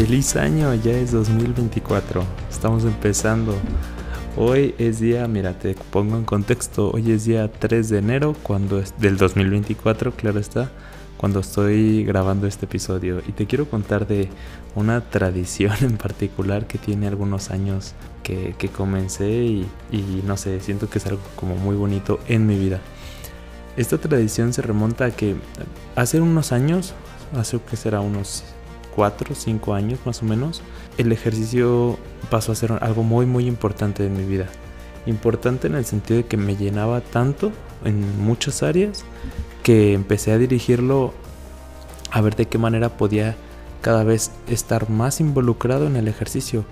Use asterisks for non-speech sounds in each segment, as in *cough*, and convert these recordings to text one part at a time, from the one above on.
Feliz año, ya es 2024, estamos empezando. Hoy es día, mira, te pongo en contexto, hoy es día 3 de enero, cuando es del 2024, claro está, cuando estoy grabando este episodio. Y te quiero contar de una tradición *laughs* en particular que tiene algunos años que, comencé y, y no sé, siento que es algo como muy bonito en mi vida. Esta tradición se remonta a que hace unos años, hace que será unos 4 o 5 años más o menos, el ejercicio pasó a ser algo muy muy importante en mi vida. Importante en el sentido de que me llenaba tanto en muchas áreas que empecé a dirigirlo a ver de qué manera podía cada vez estar más involucrado en el ejercicio,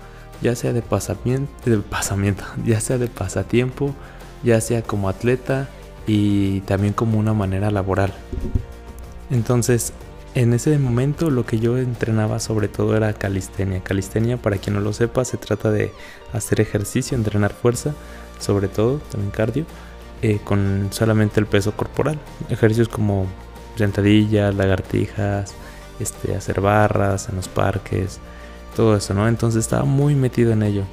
ya sea de pasamiento, de pasamiento, *laughs* ya sea de pasatiempo, ya sea como atleta y también como una manera laboral. Entonces, en ese momento lo que yo entrenaba sobre todo era calistenia. Calistenia, para quien no lo sepa, se trata de hacer ejercicio, entrenar fuerza, sobre todo, también cardio, eh, con solamente el peso corporal. Ejercicios como sentadillas, lagartijas, este, hacer barras en los parques, todo eso, ¿no? Entonces estaba muy metido en ello.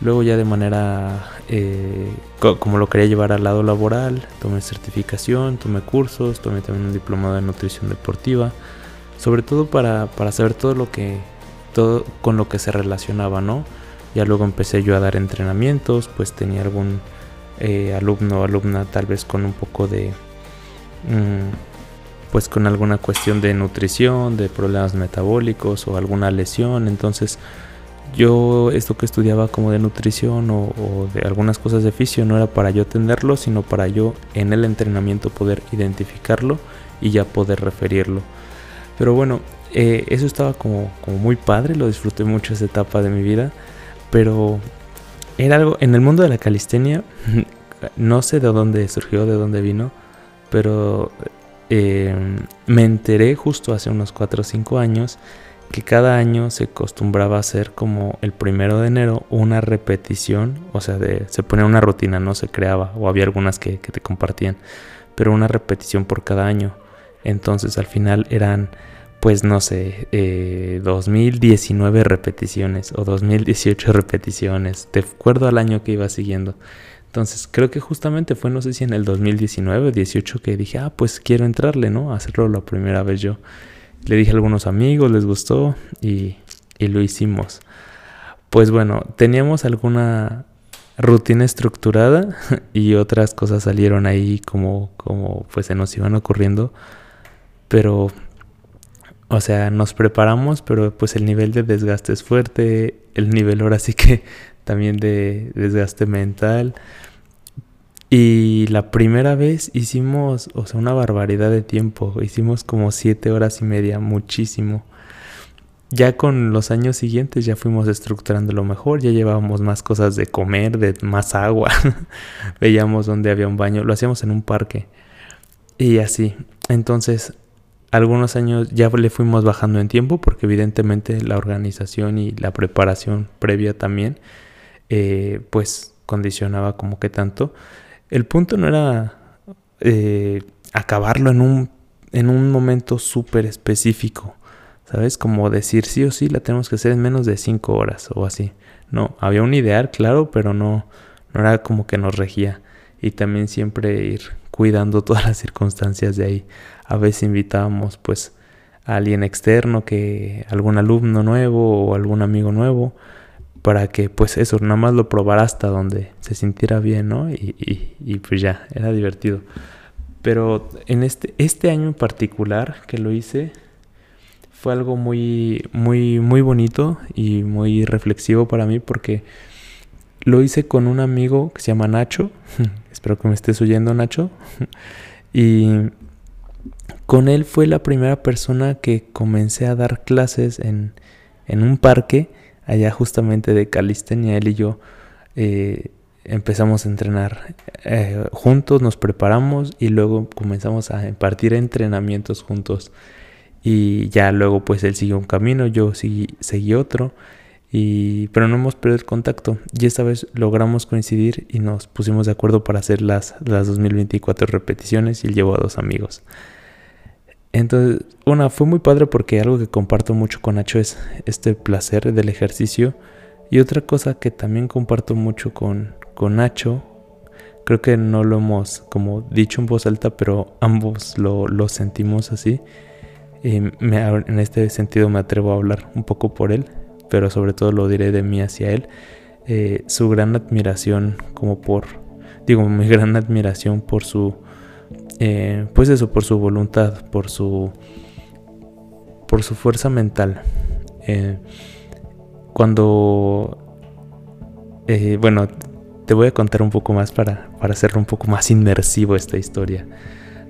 Luego ya de manera, eh, como lo quería llevar al lado laboral, tomé certificación, tomé cursos, tomé también un diplomado de nutrición deportiva, sobre todo para, para saber todo lo que, todo con lo que se relacionaba, ¿no? Ya luego empecé yo a dar entrenamientos, pues tenía algún eh, alumno o alumna tal vez con un poco de, mm, pues con alguna cuestión de nutrición, de problemas metabólicos o alguna lesión, entonces yo esto que estudiaba como de nutrición o, de algunas cosas de fisio no era para yo atenderlo, sino para yo en el entrenamiento poder identificarlo y ya poder referirlo. Pero bueno, eh, eso estaba como, como muy padre, lo disfruté mucho esa etapa de mi vida, pero era algo, en el mundo de la calistenia, *laughs* no sé de dónde surgió, de dónde vino, pero eh, me enteré justo hace unos 4 o 5 años que cada año se acostumbraba a hacer como el primero de enero una repetición, o sea, se ponía una rutina, no se creaba, o había algunas que, te compartían, pero una repetición por cada año. Entonces al final eran, pues no sé, 2019 eh, repeticiones o 2018 repeticiones, de acuerdo al año que iba siguiendo. Entonces creo que justamente fue, no sé si en el 2019 o 18 que dije, ah, pues quiero entrarle, ¿no? Hacerlo la primera vez yo. Le dije a algunos amigos, les gustó y, lo hicimos. Pues bueno, teníamos alguna rutina estructurada *laughs* y otras cosas salieron ahí como, como pues se nos iban ocurriendo. Pero, o sea, nos preparamos, pero pues el nivel de desgaste es fuerte, el nivel ahora sí que *laughs* también de desgaste mental. Y la primera vez hicimos, o sea, una barbaridad de tiempo. Hicimos como siete horas y media, muchísimo. Ya con los años siguientes ya fuimos estructurando lo mejor, ya llevábamos más cosas de comer, de más agua. *laughs* Veíamos donde había un baño, lo hacíamos en un parque. Y así. Entonces, algunos años ya le fuimos bajando en tiempo porque evidentemente la organización y la preparación previa también, eh, pues condicionaba como que tanto. El punto no era eh, acabarlo en un, en un momento súper específico, ¿sabes? Como decir sí o sí la tenemos que hacer en menos de cinco horas o así. No, había un ideal, claro, pero no, no era como que nos regía. Y también siempre ir cuidando *laughs* todas las circunstancias de ahí. A veces invitábamos pues a alguien externo, que algún alumno nuevo o algún amigo nuevo para que pues eso, nada más lo probara hasta donde se sintiera bien, ¿no? Y, y, pues ya, era divertido. Pero en este, este año en particular que lo hice, fue algo muy, muy, muy bonito y muy reflexivo para mí porque lo hice con un amigo que se llama Nacho. *laughs* Espero que me estés oyendo, Nacho. *laughs* y con él fue la primera persona que comencé a dar clases en, en un parque allá justamente de calistenia, él y yo eh, empezamos a entrenar eh, juntos, nos preparamos y luego comenzamos a impartir entrenamientos juntos. Y ya luego pues él siguió un camino, yo seguí, otro, y, pero no hemos perdido el contacto. Y esta vez logramos coincidir y nos pusimos de acuerdo para hacer las, las 2024 repeticiones y él llevó a dos amigos. Entonces, una, fue muy padre porque algo que comparto mucho con Nacho es este placer del ejercicio. Y otra cosa que también comparto mucho con, con Nacho, creo que no lo hemos como dicho en voz alta, pero ambos lo, lo sentimos así. Y me, en este sentido me atrevo a hablar un poco por él, pero sobre todo lo diré de mí hacia él. Eh, su gran admiración como por, digo, mi *laughs* gran admiración por su eh, pues eso, por su voluntad, por su, por su fuerza mental. Eh, cuando, eh, bueno, te voy a contar un poco más para, para hacerlo un poco más inmersivo esta historia.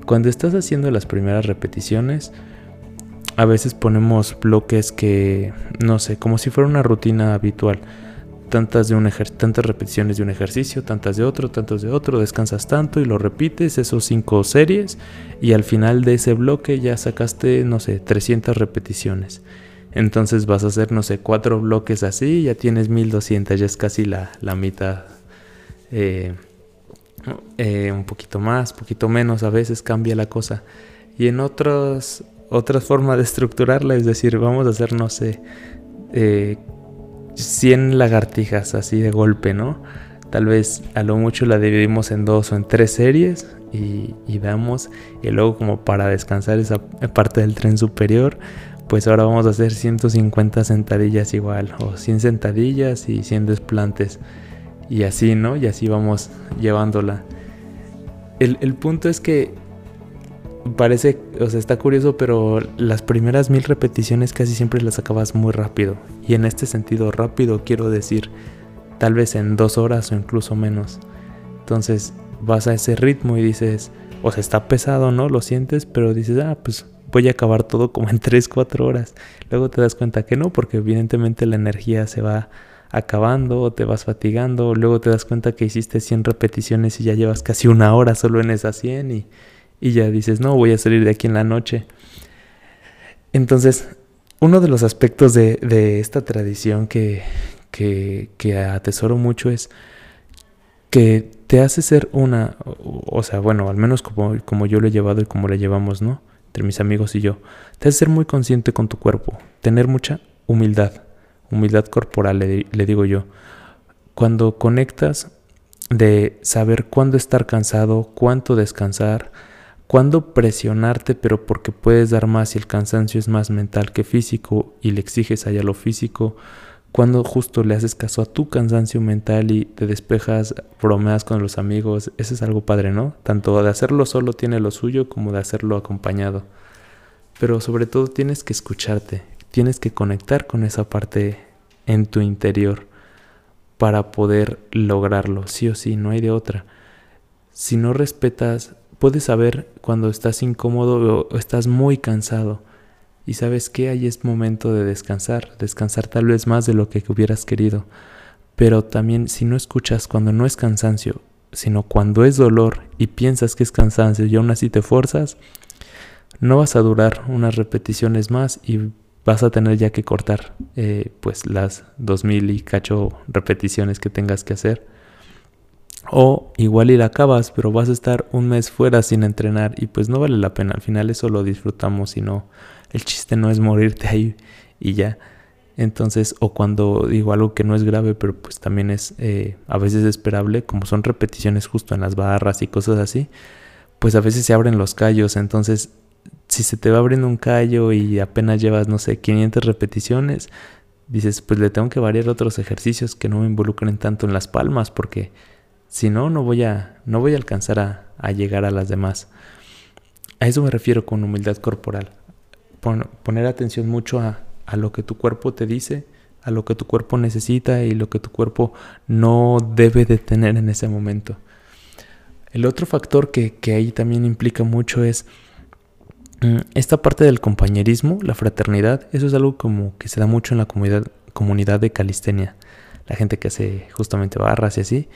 Cuando estás haciendo las primeras repeticiones, a veces ponemos bloques que, no sé, como si fuera una rutina habitual tantas, de un tantas repeticiones de un ejercicio, tantas de otro, tantas de otro, descansas tanto y lo repites, esos cinco series, y al final de ese bloque ya sacaste, no sé, 300 repeticiones. Entonces vas a hacer, no sé, cuatro bloques así, ya tienes 1200, ya es casi la, la mitad. Eh, eh, un poquito más, poquito menos, a veces cambia la cosa. Y en otras, otras formas de estructurarla, es decir, vamos a hacer, no sé, eh, 100 lagartijas así de golpe, ¿no? Tal vez a lo mucho la dividimos en dos o en tres series y, damos. Y luego como para descansar esa parte del tren superior, pues ahora vamos a hacer 150 sentadillas igual. O 100 sentadillas y 100 desplantes. Y así, ¿no? Y así vamos llevándola. El, el punto es que parece, o sea, está curioso, pero las primeras mil repeticiones casi siempre las acabas muy rápido. Y en este sentido, rápido quiero decir, tal vez en dos horas o incluso menos. Entonces vas a ese ritmo y dices, o sea, está pesado, ¿no? Lo sientes, pero dices, ah, pues voy a acabar todo como en *laughs* 3, 4 horas. Luego te das cuenta que no, porque evidentemente la energía se va acabando o te vas fatigando. Luego te das cuenta que hiciste 100 repeticiones y ya llevas casi una hora solo en esas 100 y y ya dices, no, voy a salir de aquí en la noche. Entonces, uno de los aspectos de, esta tradición que, que, atesoro mucho es que te hace ser una, o sea, bueno, al menos como, como yo lo he llevado y como lo llevamos, ¿no? Entre mis amigos y yo, te hace ser muy consciente con tu cuerpo, tener mucha humildad, humildad corporal, le, le digo yo. Cuando conectas de saber cuándo estar cansado, cuánto descansar, cuándo presionarte, pero porque puedes dar más y el cansancio es más mental que físico y le exiges allá lo físico, cuando justo le haces caso a tu cansancio mental y te despejas, bromeas con los amigos, eso es algo padre, ¿no? Tanto de hacerlo solo tiene lo suyo como de hacerlo acompañado. Pero sobre todo tienes que escucharte, tienes que conectar con esa parte en tu interior para poder lograrlo, sí o sí, no hay de otra. Si no respetas puedes saber cuando estás incómodo o estás muy cansado. Y sabes que ahí es momento de descansar, descansar tal vez más de lo que hubieras querido. Pero también si no escuchas cuando no es cansancio, sino cuando es dolor y piensas que es cansancio y aún así te fuerzas, no vas a durar unas repeticiones más y vas a tener ya que cortar eh, pues las 2000 y cacho repeticiones que tengas que hacer o igual y la acabas, pero vas a estar un mes fuera sin entrenar y pues no vale la pena. Al final eso lo disfrutamos y no, el chiste no es morirte ahí y ya. Entonces, o cuando digo algo que no es grave, pero pues también es eh, a veces esperable, como son repeticiones justo en las barras y cosas así, pues a veces se abren los callos. Entonces, si se te va abriendo un callo y apenas llevas, no sé, 500 repeticiones, dices, pues le tengo que variar otros ejercicios que no me involucren tanto en las palmas, porque si no, no voy a, no voy a alcanzar a, llegar a las demás. A eso me refiero con humildad corporal. poner atención mucho a, lo que tu cuerpo te dice, a lo que tu cuerpo necesita y lo que tu cuerpo no debe de tener en ese momento. El otro factor que, que ahí también implica mucho es mm, esta parte del compañerismo, la fraternidad. Eso es algo como que se da mucho en la comunidad, comunidad de calistenia. La gente que hace justamente barras y así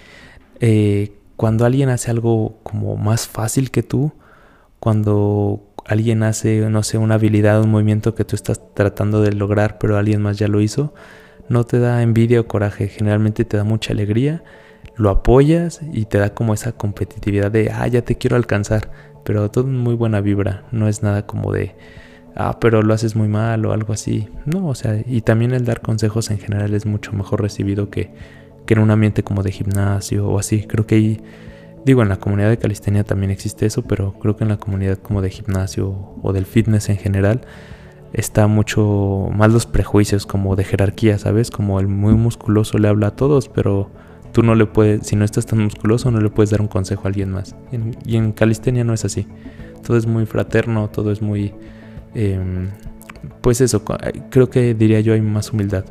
eh, cuando alguien hace algo como más fácil que tú, cuando alguien hace, no sé, una habilidad, un movimiento que tú estás tratando de lograr, pero alguien más ya lo hizo, no te da envidia o coraje, generalmente te da mucha alegría lo apoyas y te da como esa competitividad de, ah, ya te quiero alcanzar, pero todo muy buena vibra, no es nada como de, ah, pero lo haces muy mal o algo así. No, o sea, y también el dar consejos en general es mucho mejor recibido que, que en un ambiente como de gimnasio o así. Creo que ahí, digo, en la comunidad de calistenia también existe eso, pero creo que en la comunidad como de gimnasio o del fitness en general, está mucho más los prejuicios como de jerarquía, ¿sabes? Como el muy musculoso le habla a todos, pero tú no le puedes, si no estás tan musculoso, no le puedes dar un consejo a alguien más. y en calistenia no es así. Todo es muy fraterno, todo es muy... Em, pues eso, creo que diría yo hay más humildad.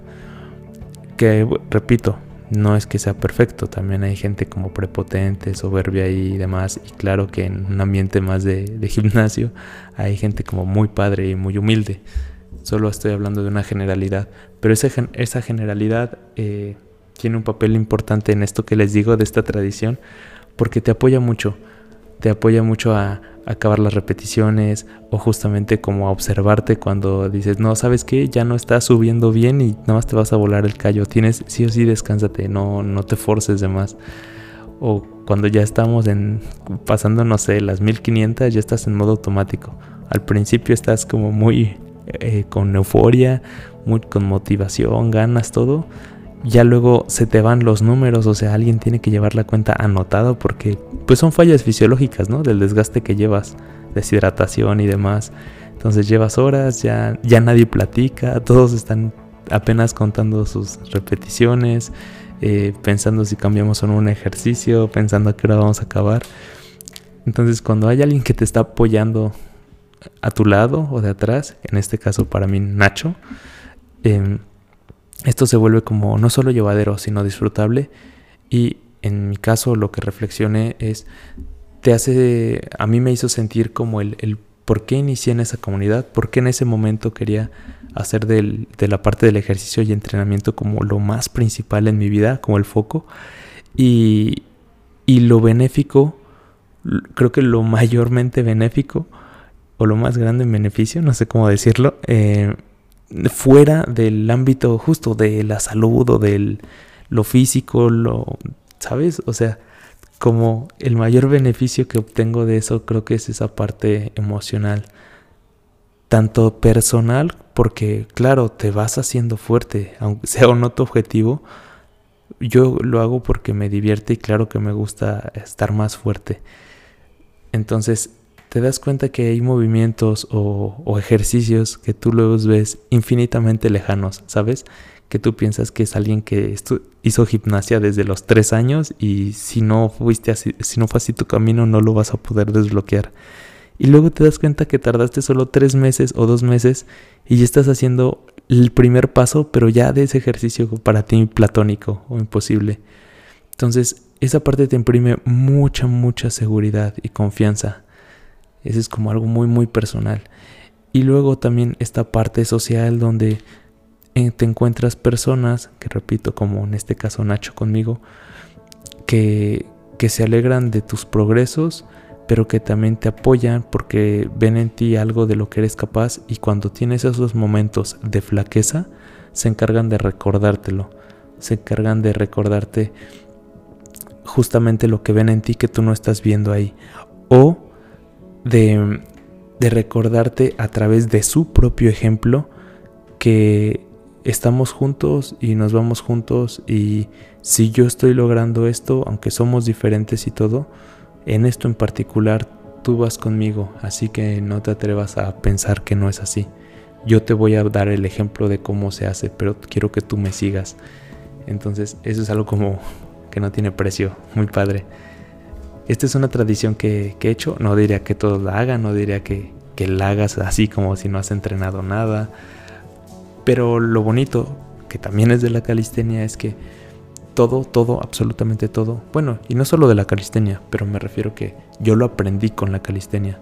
Que, repito, no es que sea perfecto, también hay gente como prepotente, soberbia y demás. Y claro que en un ambiente más de, gimnasio hay gente como muy padre y muy humilde. Solo estoy hablando de una generalidad. Pero esa, esa generalidad eh, tiene un papel importante en esto que les digo de esta tradición porque te apoya mucho. Te apoya mucho a, acabar las repeticiones o justamente como a observarte cuando dices, no, sabes que ya no estás subiendo bien y nada más te vas a volar el callo, tienes sí o sí descánsate, no, no te forces de más. O cuando ya estamos en pasando, no sé, las 1500, ya estás en modo automático. Al principio estás como muy eh, con euforia, muy con motivación, ganas todo ya luego se te van los números, o sea, alguien tiene que llevar la cuenta anotado porque pues son fallas fisiológicas, ¿no? Del desgaste que llevas, deshidratación y demás. Entonces llevas horas, ya, ya nadie platica, todos están apenas contando sus repeticiones, eh, pensando si cambiamos o no un ejercicio, pensando a qué hora vamos a acabar. Entonces cuando hay alguien que te está apoyando a tu lado o de atrás, en este caso para mí Nacho, eh, esto se vuelve como no solo llevadero, sino disfrutable. Y en mi caso lo que reflexioné es, te hace, a mí me hizo sentir como el, el por qué inicié en esa comunidad, por qué en ese momento quería hacer de la parte del ejercicio y entrenamiento como lo más principal en mi vida, como el foco. Y, y lo benéfico, creo que lo *laughs* mayormente benéfico, o lo más grande en beneficio, no sé cómo decirlo, eh, fuera del ámbito justo de la salud o de lo físico, lo, ¿sabes? O sea, como el mayor beneficio que obtengo de eso creo que es esa parte emocional, tanto personal, porque claro, te vas haciendo fuerte, aunque sea o no tu objetivo, yo lo hago porque me divierte y claro que me gusta estar más fuerte. Entonces, te das cuenta que hay movimientos o, ejercicios que tú luego ves infinitamente lejanos, ¿sabes? Que tú piensas que es alguien que hizo gimnasia desde los tres años y si no fuiste así, si no fue así tu camino no lo vas a poder desbloquear. Y luego te das cuenta que tardaste solo tres meses o dos meses y ya estás haciendo el primer paso, pero ya de ese ejercicio para ti platónico o imposible. Entonces, esa parte te imprime mucha, mucha seguridad y confianza. Ese es como algo muy, muy personal. Y luego también esta parte social donde eh, te encuentras personas, que repito, como en este caso Nacho conmigo, que, que se alegran de tus progresos, pero que también te apoyan porque ven en ti algo de lo que eres capaz y cuando tienes esos momentos de flaqueza, se encargan de recordártelo, se encargan de recordarte justamente lo que ven en ti que tú no estás viendo ahí. O de, recordarte a través de su propio ejemplo que estamos juntos y nos vamos juntos y si yo estoy logrando esto, aunque somos diferentes y todo, en esto en particular tú vas conmigo, así que no te atrevas a pensar que no es así. Yo te voy a dar el ejemplo de cómo se hace, pero quiero que tú me sigas. Entonces, eso es algo como que no tiene precio, muy padre. Esta es una tradición que, he hecho. No diría que todos la hagan, no diría que, la hagas así como si no has entrenado nada. Pero lo bonito, que también es de la calistenia, es que todo, todo, absolutamente todo. Bueno, y no solo de la calistenia, pero me refiero que yo lo aprendí con la calistenia.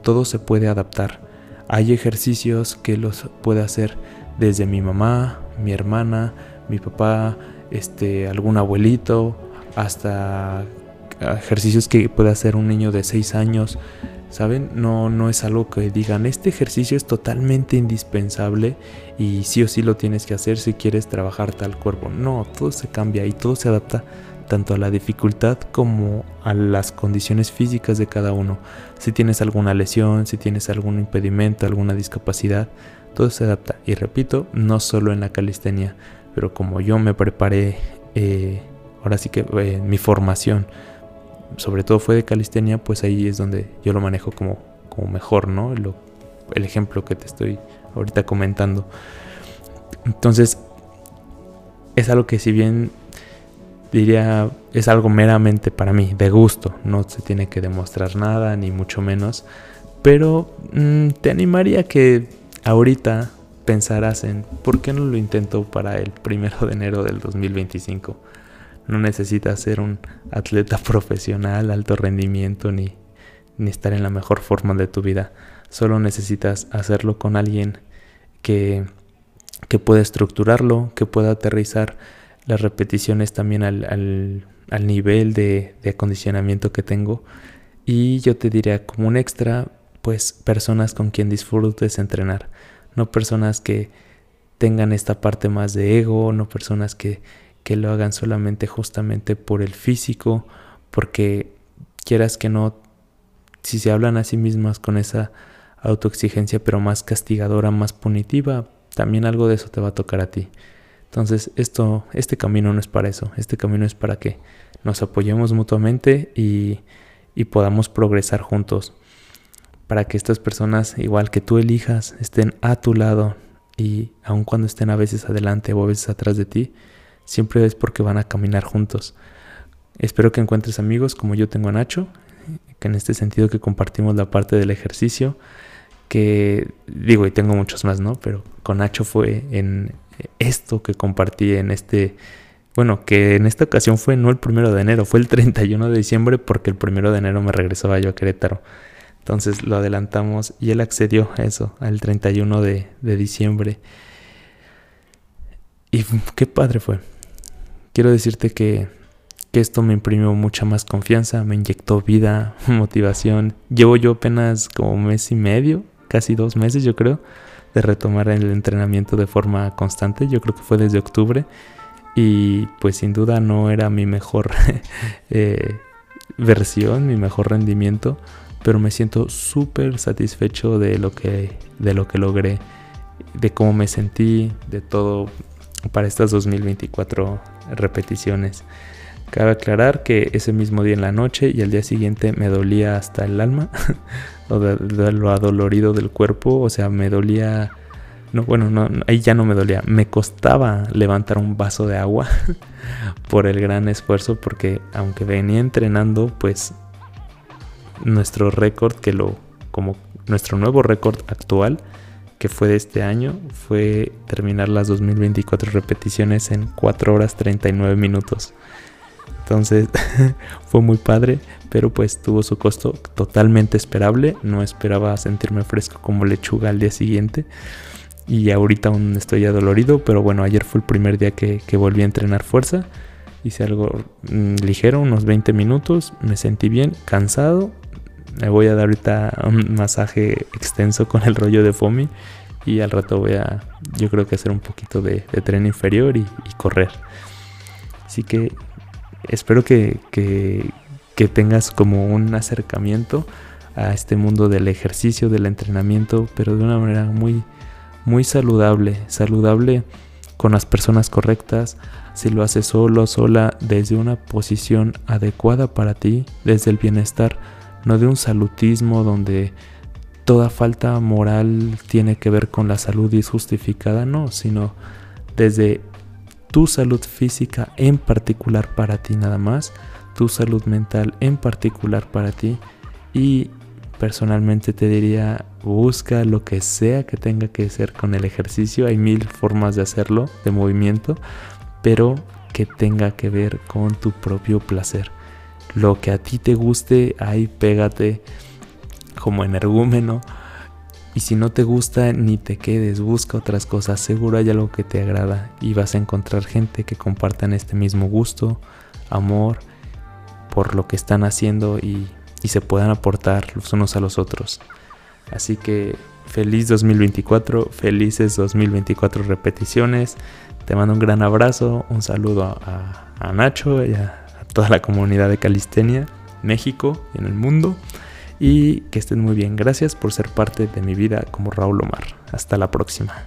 Todo se puede adaptar. Hay ejercicios que los puede hacer desde mi mamá, mi hermana, mi papá, este, algún abuelito, hasta ejercicios que puede hacer un niño de 6 años, ¿saben? No, no es algo que digan, este ejercicio es totalmente indispensable y sí o sí lo tienes que hacer si quieres trabajar tal cuerpo. No, todo se cambia y todo se adapta tanto a la dificultad como a las condiciones físicas de cada uno. Si tienes alguna lesión, si tienes algún impedimento, alguna discapacidad, todo se adapta. Y repito, no solo en la calistenia, pero como yo me preparé, eh, ahora sí que eh, mi formación, sobre todo fue de calistenia, pues ahí es donde yo lo manejo como, como mejor, ¿no? el ejemplo que te estoy ahorita comentando. Entonces, es algo que si bien diría es algo meramente para mí, de gusto, no se tiene que demostrar nada, ni mucho menos, pero mm, te animaría que ahorita pensarás en por qué no lo intento para el primero de enero del 2025. No necesitas ser un atleta *laughs* profesional, alto rendimiento, ni, ni estar en la mejor forma de tu vida. Solo necesitas hacerlo con alguien que, que pueda estructurarlo, que pueda aterrizar las repeticiones también al, nivel de, de, acondicionamiento que tengo. Y yo te diría como un extra, pues personas con quien disfrutes entrenar, no personas que tengan esta parte más de ego, no personas que, que lo hagan solamente justamente por el físico, porque quieras que no, si se hablan a sí mismas con esa autoexigencia, pero más castigadora, más punitiva, también algo de eso te va a tocar a ti. Entonces, esto, este camino no es para eso, este camino es para que nos apoyemos mutuamente y, y podamos progresar juntos. Para que estas personas, igual que tú elijas, estén a tu lado y aun cuando estén a veces adelante o a veces atrás de ti, siempre es porque van a caminar juntos. Espero que encuentres amigos como yo tengo a Nacho, que en este sentido que compartimos la parte del ejercicio, que digo, y tengo muchos más, ¿no? Pero con Nacho fue en esto que compartí en este, bueno, que en esta ocasión fue no el primero de enero, fue el 31 de diciembre porque el primero de enero me regresaba yo a Querétaro. Entonces lo adelantamos y él accedió a eso, al 31 de, de diciembre. Y qué padre fue. Quiero decirte que, que esto me imprimió mucha más confianza, me inyectó vida, *laughs* motivación. Llevo yo apenas como mes y medio, casi dos meses yo creo de retomar el entrenamiento de forma constante. Yo creo que fue desde octubre y pues sin duda no era mi mejor *laughs* eh, versión, mi mejor rendimiento, pero me siento súper satisfecho de lo que de lo que logré, de cómo me sentí, de todo para estas 2024 repeticiones. Cabe aclarar que ese mismo día en la noche y al día siguiente me dolía hasta el alma, *laughs* o de, lo adolorido del cuerpo, o sea, me dolía, no, bueno, no, ahí ya no me dolía, me costaba levantar un vaso de agua *laughs* por el gran esfuerzo, porque aunque venía entrenando, pues nuestro récord, que lo, como nuestro nuevo récord actual, que fue de este año, fue terminar las 2024 repeticiones en 4 horas 39 minutos. Entonces *laughs* fue muy padre, pero pues tuvo su costo totalmente esperable. No esperaba sentirme fresco como lechuga al día siguiente. Y ahorita aún estoy adolorido, pero bueno, ayer fue el primer día que, volví a entrenar fuerza. Hice algo mm, ligero, unos 20 minutos. Me sentí bien, cansado. Me voy a dar ahorita un masaje extenso con el rollo de FOMI. Y al rato voy a, yo creo que hacer un poquito de, tren inferior y, correr. Así que espero que, tengas como un acercamiento a este mundo del ejercicio, del entrenamiento, pero de una manera muy, muy saludable, saludable con las personas correctas, si lo haces solo, sola, desde una posición adecuada para ti, desde el bienestar, no de un salutismo donde toda falta moral tiene que ver con la salud y es justificada, no, sino desde tu salud física en particular para ti nada más, tu salud mental en particular para ti. Y personalmente te diría busca lo que sea que tenga que ser con el ejercicio, hay mil formas de hacerlo, de movimiento, pero que tenga que ver con tu propio placer. Lo que a ti te guste, ahí pégate como energúmeno y si no te gusta, ni te quedes, busca otras cosas. Seguro hay algo que te agrada y vas a encontrar gente que compartan este mismo gusto, amor por lo que están haciendo y, se puedan aportar los unos a los otros. Así que feliz 2024, felices 2024 repeticiones. Te mando un gran abrazo, un saludo a, Nacho y a, toda la comunidad de calistenia, México y en el mundo. Y que estén muy bien. Gracias por ser parte de mi vida como Raúl Omar. Hasta la próxima.